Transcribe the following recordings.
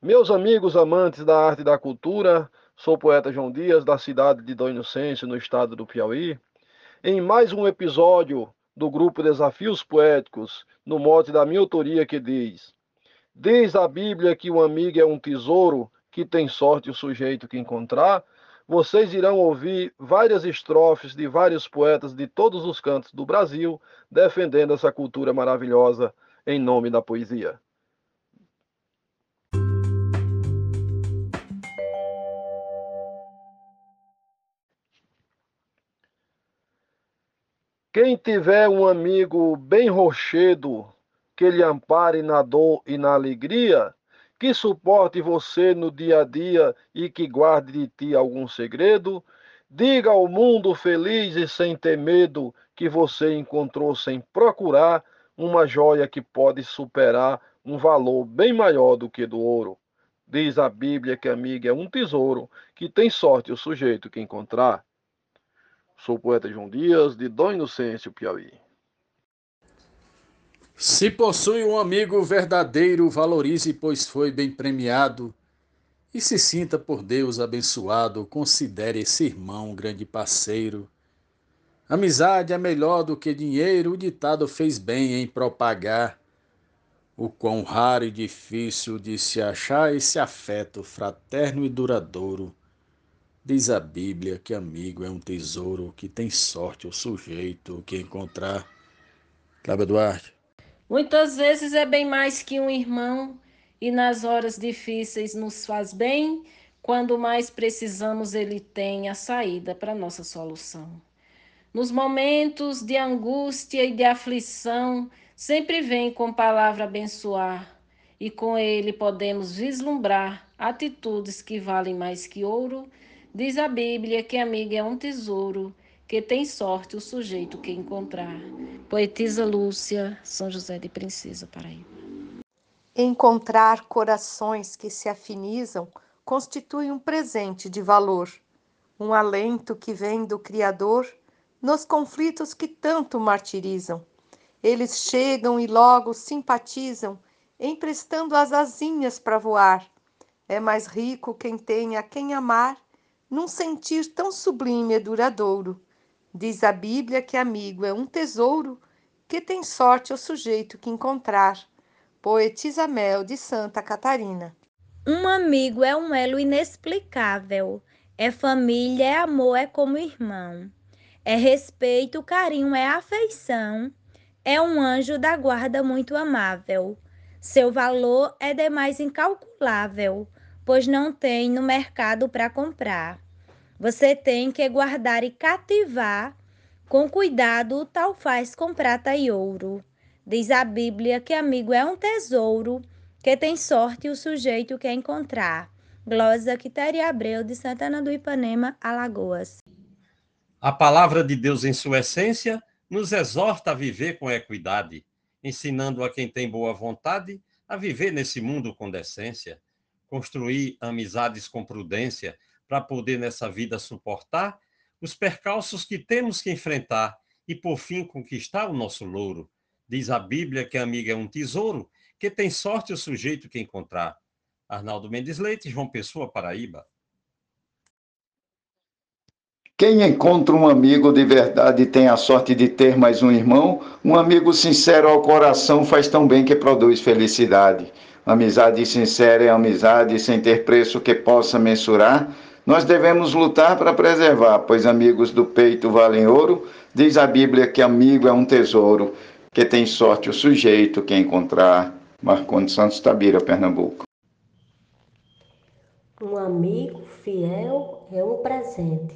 Meus amigos amantes da arte e da cultura, sou o poeta João Dias, da cidade de Dom Inocêncio, no estado do Piauí. Em mais um episódio do grupo Desafios Poéticos, no mote da minha autoria que diz: Diz a Bíblia que um amigo é um tesouro que tem sorte o sujeito que encontrar. Vocês irão ouvir várias estrofes de vários poetas de todos os cantos do Brasil defendendo essa cultura maravilhosa em nome da poesia. Quem tiver um amigo bem rochedo, que lhe ampare na dor e na alegria, que suporte você no dia a dia e que guarde de ti algum segredo, diga ao mundo feliz e sem ter medo que você encontrou sem procurar uma joia que pode superar um valor bem maior do que do ouro. Diz a Bíblia que amigo é um tesouro, que tem sorte o sujeito que encontrar. Sou o poeta João Dias, de Dom Inocêncio, Piauí. Se possui um amigo verdadeiro, valorize, pois foi bem premiado. E se sinta por Deus abençoado, considere esse irmão um grande parceiro. Amizade é melhor do que dinheiro, o ditado fez bem em propagar. O quão raro e difícil de se achar esse afeto fraterno e duradouro. Diz a Bíblia que amigo é um tesouro que tem sorte o sujeito que encontrar. Cláudia Duarte. Muitas vezes é bem mais que um irmão e nas horas difíceis nos faz bem. Quando mais precisamos, ele tem a saída para nossa solução. Nos momentos de angústia e de aflição, sempre vem com palavra abençoar, e com ele podemos vislumbrar atitudes que valem mais que ouro Diz a Bíblia que amigo é um tesouro, que tem sorte o sujeito que encontrar. Poetisa Lúcia, São José de Princesa, Paraíba. Encontrar corações que se afinizam constitui um presente de valor, um alento que vem do Criador nos conflitos que tanto martirizam. Eles chegam e logo simpatizam, emprestando as asinhas para voar. É mais rico quem tem a quem amar num sentir tão sublime e duradouro. Diz a Bíblia que amigo é um tesouro que tem sorte o sujeito que encontrar. Poetisa Mel de Santa Catarina. Um amigo é um elo inexplicável. É família, é amor, é como irmão. É respeito, carinho, é afeição. É um anjo da guarda muito amável. Seu valor é demais incalculável pois não tem no mercado para comprar. Você tem que guardar e cativar com cuidado, tal faz com prata e ouro. Diz a Bíblia que amigo é um tesouro, que tem sorte o sujeito que encontrar. Glosa Quitéria Abreu, de Santana do Ipanema, Alagoas. A palavra de Deus, em sua essência, nos exorta a viver com equidade, ensinando a quem tem boa vontade a viver nesse mundo com decência construir amizades com prudência para poder nessa vida suportar os percalços que temos que enfrentar e por fim conquistar o nosso louro. Diz a Bíblia que a amiga é um tesouro que tem sorte o sujeito que encontrar. Arnaldo Mendes Leite, João Pessoa, Paraíba. Quem encontra um amigo de verdade tem a sorte de ter mais um irmão. Um amigo sincero ao coração faz tão bem que produz felicidade. Amizade sincera é amizade sem ter preço que possa mensurar. Nós devemos lutar para preservar, pois amigos do peito valem ouro. Diz a Bíblia que amigo é um tesouro, que tem sorte o sujeito que encontrar. Marcondes Santos Tabira, Pernambuco. Um amigo fiel é um presente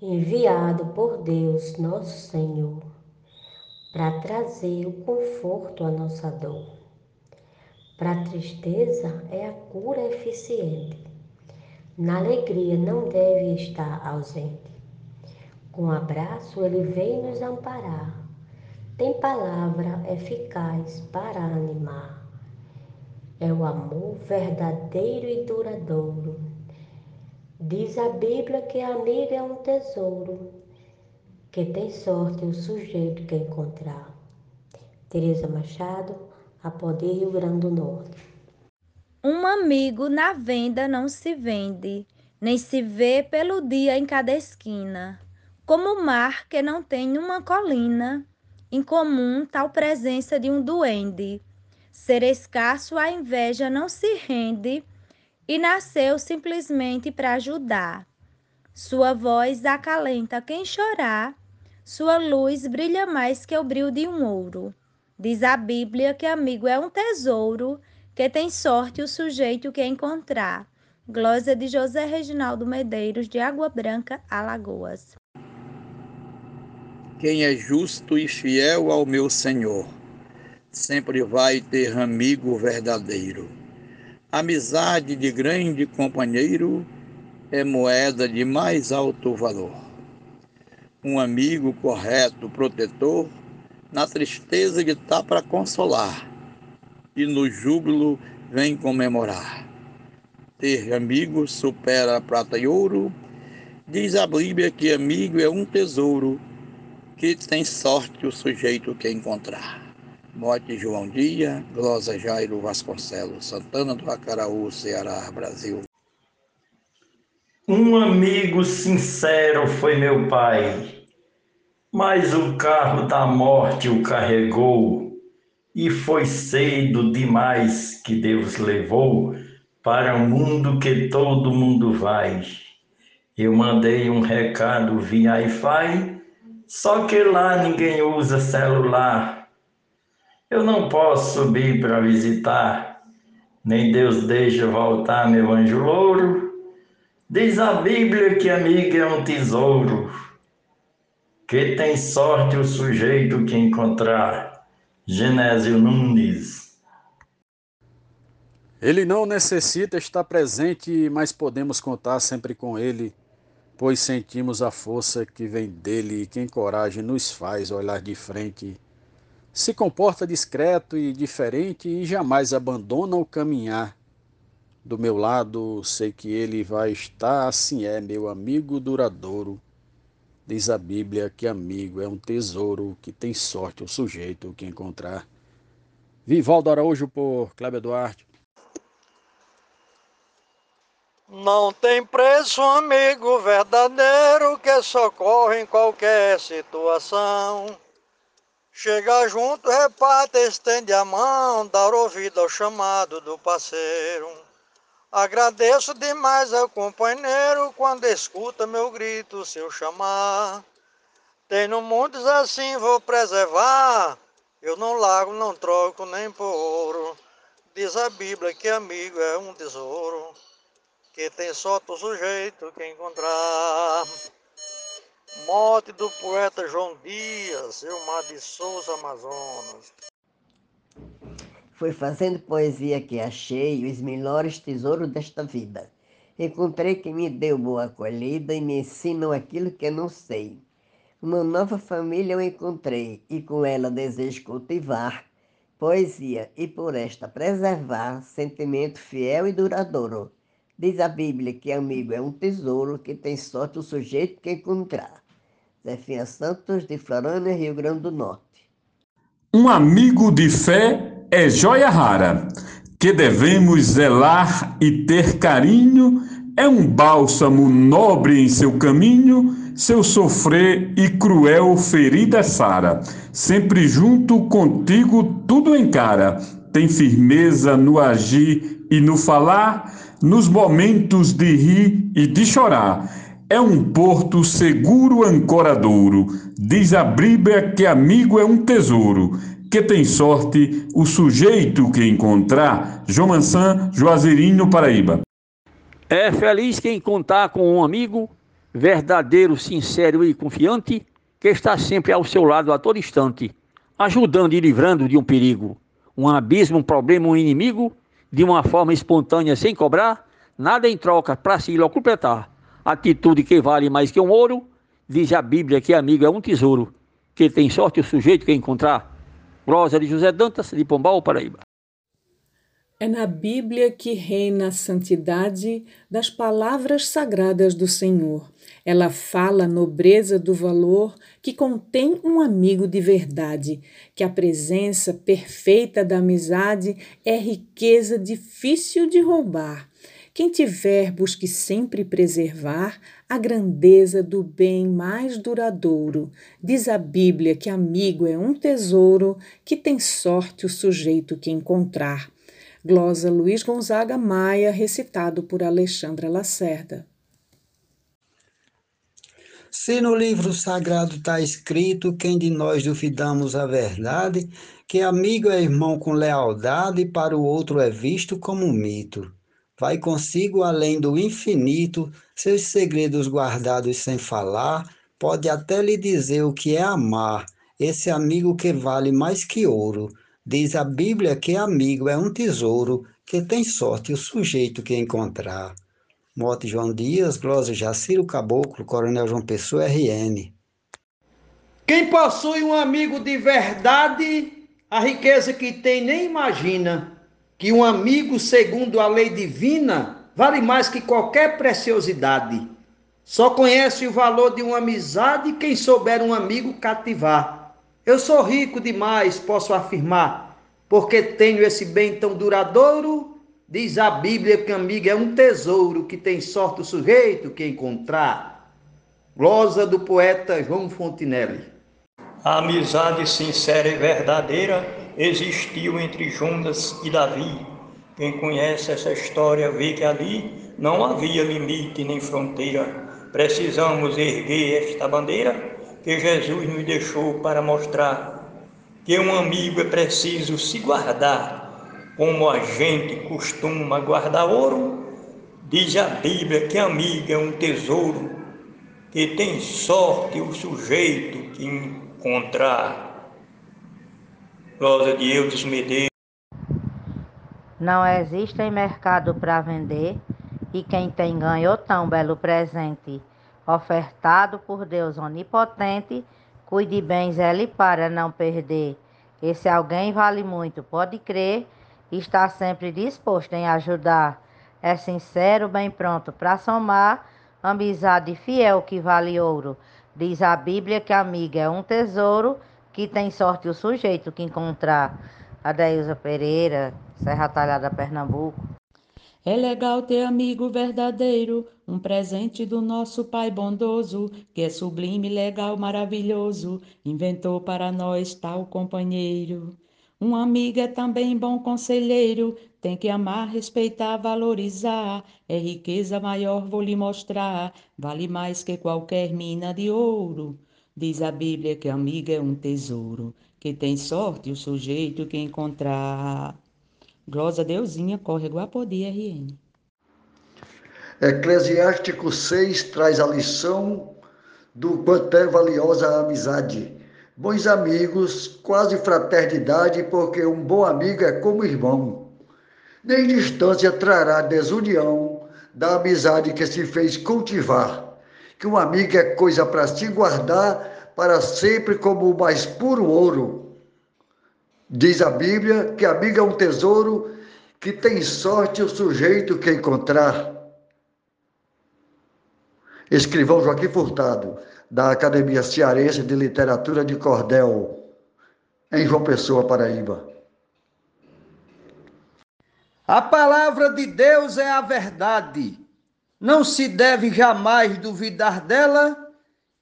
enviado por Deus, nosso Senhor, para trazer o conforto à nossa dor. Para a tristeza é a cura eficiente. Na alegria não deve estar ausente. Com abraço ele vem nos amparar. Tem palavra eficaz para animar. É o amor verdadeiro e duradouro. Diz a Bíblia que a amiga é um tesouro, que tem sorte o sujeito que encontrar. Teresa Machado, a Poder Rio Grande do Norte. Um amigo na venda não se vende, nem se vê pelo dia em cada esquina. Como o mar que não tem uma colina, incomum tal presença de um duende. Ser escasso a inveja não se rende e nasceu simplesmente para ajudar. Sua voz acalenta quem chorar, sua luz brilha mais que o brilho de um ouro. Diz a Bíblia que amigo é um tesouro, que tem sorte o sujeito que encontrar. Glória de José Reginaldo Medeiros, de Água Branca, Alagoas. Quem é justo e fiel ao meu Senhor, sempre vai ter amigo verdadeiro. Amizade de grande companheiro é moeda de mais alto valor. Um amigo correto, protetor, na tristeza ele está para consolar e no júbilo vem comemorar. Ter amigo supera prata e ouro, diz a Bíblia que amigo é um tesouro que tem sorte o sujeito que encontrar. Morte João Dia, Glosa Jairo Vasconcelos, Santana do Acaraú, Ceará, Brasil. Um amigo sincero foi meu pai, mas o carro da morte o carregou e foi cedo demais que Deus levou para o mundo que todo mundo vai. Eu mandei um recado via Wi-Fi, só que lá ninguém usa celular. Eu não posso subir para visitar, nem Deus deixa voltar meu anjo louro. Diz a Bíblia que amigo é um tesouro, que tem sorte o sujeito que encontrar. Genésio Nunes. Ele não necessita estar presente, mas podemos contar sempre com ele, pois sentimos a força que vem dele e que em coragem nos faz olhar de frente. Se comporta discreto e diferente e jamais abandona o caminhar. Do meu lado, sei que ele vai estar, assim é, meu amigo duradouro. Diz a Bíblia que amigo é um tesouro que tem sorte o sujeito que encontrar. Vivaldo Araújo por Cléber Duarte. Não tem preço, amigo verdadeiro que socorre em qualquer situação. Chega junto, reparte, estende a mão, dar ouvido ao chamado do parceiro. Agradeço demais ao companheiro quando escuta meu grito, seu chamar. Tenho muitos assim, vou preservar. Eu não largo, não troco nem por ouro. Diz a Bíblia que amigo é um tesouro, que tem sorte o sujeito que encontrar. Morte do poeta João Dias, Mar de Souza, Amazonas. Foi fazendo poesia que achei os melhores tesouros desta vida. Encontrei quem me deu boa acolhida e me ensinam aquilo que eu não sei. Uma nova família eu encontrei e com ela desejo cultivar poesia e por esta preservar sentimento fiel e duradouro. Diz a Bíblia que amigo é um tesouro que tem sorte o sujeito que encontrar. Zefinha Santos, de Florânia, Rio Grande do Norte. Um amigo de fé é joia rara, que devemos zelar e ter carinho, é um bálsamo nobre em seu caminho, seu sofrer e cruel ferida sara. Sempre junto contigo tudo encara, tem firmeza no agir e no falar, nos momentos de rir e de chorar. É um porto seguro ancoradouro. Diz a Bíblia que amigo é um tesouro que tem sorte o sujeito que encontrar. João Mansan, Juazeirinho, Paraíba. É feliz quem contar com um amigo verdadeiro, sincero e confiante, que está sempre ao seu lado a todo instante, ajudando e livrando de um perigo, um abismo, um problema, um inimigo, de uma forma espontânea, sem cobrar, nada em troca para se completar. Atitude que vale mais que um ouro, diz a Bíblia que amigo é um tesouro, que tem sorte o sujeito que encontrar. Rosa de José Dantas, de Pombal, Paraíba. É na Bíblia que reina a santidade das palavras sagradas do Senhor. Ela fala a nobreza do valor que contém um amigo de verdade, que a presença perfeita da amizade é riqueza difícil de roubar. Quem tiver, busque sempre preservar a grandeza do bem mais duradouro. Diz a Bíblia que amigo é um tesouro que tem sorte o sujeito que encontrar. Glosa Luiz Gonzaga Maia, recitado por Alexandra Lacerda. Se no livro sagrado está escrito, quem de nós duvidamos a verdade, que amigo é irmão com lealdade, para o outro é visto como um mito. Vai consigo além do infinito, seus segredos guardados sem falar, pode até lhe dizer o que é amar, esse amigo que vale mais que ouro Diz a Bíblia que amigo é um tesouro que tem sorte o sujeito que encontrar. Mote João Dias, Glosa Jaciro Caboclo, Coronel João Pessoa, RN. Quem possui um amigo de verdade, a riqueza que tem nem imagina. Que um amigo, segundo a lei divina, vale mais que qualquer preciosidade. Só conhece o valor de uma amizade quem souber um amigo cativar. Eu sou rico demais, posso afirmar, porque tenho esse bem tão duradouro. Diz a Bíblia que amigo é um tesouro que tem sorte o sujeito que encontrar. Glosa do poeta João Fontinelli. A amizade sincera e verdadeira existiu entre Judas e Davi. Quem conhece essa história vê que ali não havia limite nem fronteira. Precisamos erguer esta bandeira que Jesus nos deixou para mostrar que um amigo é preciso se guardar, como a gente costuma guardar ouro. Diz a Bíblia que amigo é um tesouro, que tem sorte o sujeito que encontrar. Glória de Deus Medeiros. Não existe mercado para vender, e quem tem ganhou tão belo presente ofertado por Deus onipotente, cuide bem, zele para não perder. Esse alguém vale muito, pode crer, está sempre disposto em ajudar. É sincero, bem pronto para somar, amizade fiel que vale ouro. Diz a Bíblia que amiga é um tesouro, que tem sorte o sujeito que encontrar. Adeilza Pereira, Serra Talhada, Pernambuco. É legal ter amigo verdadeiro, um presente do nosso Pai bondoso, que é sublime, legal, maravilhoso, inventou para nós tal companheiro. Um amigo é também bom conselheiro, tem que amar, respeitar, valorizar. É riqueza maior, vou lhe mostrar, vale mais que qualquer mina de ouro. Diz a Bíblia que amiga é um tesouro, que tem sorte o sujeito que encontrar. Glosa Deusinha, Córrego Apodi, RN. Eclesiástico 6 traz a lição do quanto é valiosa a amizade. Bons amigos, quase fraternidade, porque um bom amigo é como irmão. Nem distância trará desunião da amizade que se fez cultivar. Que um amigo é coisa para se guardar para sempre como o mais puro ouro Diz a Bíblia que amigo é um tesouro que tem sorte o sujeito que encontrar. Escrivão Joaquim Furtado, da Academia Cearense de Literatura de Cordel, em João Pessoa, Paraíba. A palavra de Deus é a verdade. Não se deve jamais duvidar dela.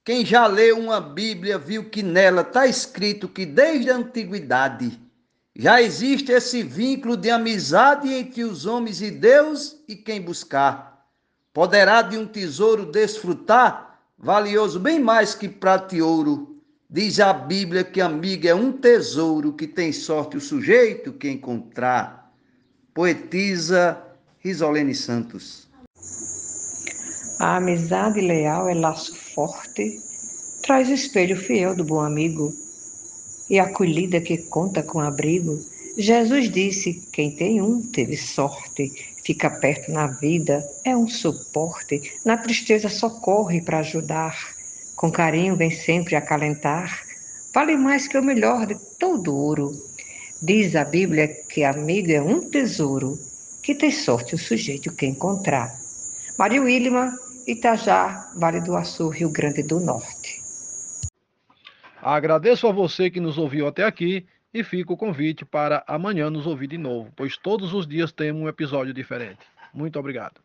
Quem já leu uma Bíblia viu que nela está escrito que desde a antiguidade já existe esse vínculo de amizade entre os homens e Deus e quem buscar. Poderá de um tesouro desfrutar, valioso bem mais que prata e ouro. Diz a Bíblia que amigo é um tesouro que tem sorte o sujeito que encontrar. Poetisa Risolene Santos. A amizade leal é laço forte, traz espelho fiel do bom amigo e acolhida que conta com abrigo. Jesus disse: quem tem um teve sorte, fica perto na vida, é um suporte, na tristeza socorre para ajudar, com carinho vem sempre acalentar, vale mais que o melhor de todo ouro. Diz a Bíblia que amigo é um tesouro, que tem sorte o sujeito que encontrar. Maria Wilma, Itajá, Vale do Açu, Rio Grande do Norte. Agradeço a você que nos ouviu até aqui e fica o convite para amanhã nos ouvir de novo, pois todos os dias temos um episódio diferente. Muito obrigado.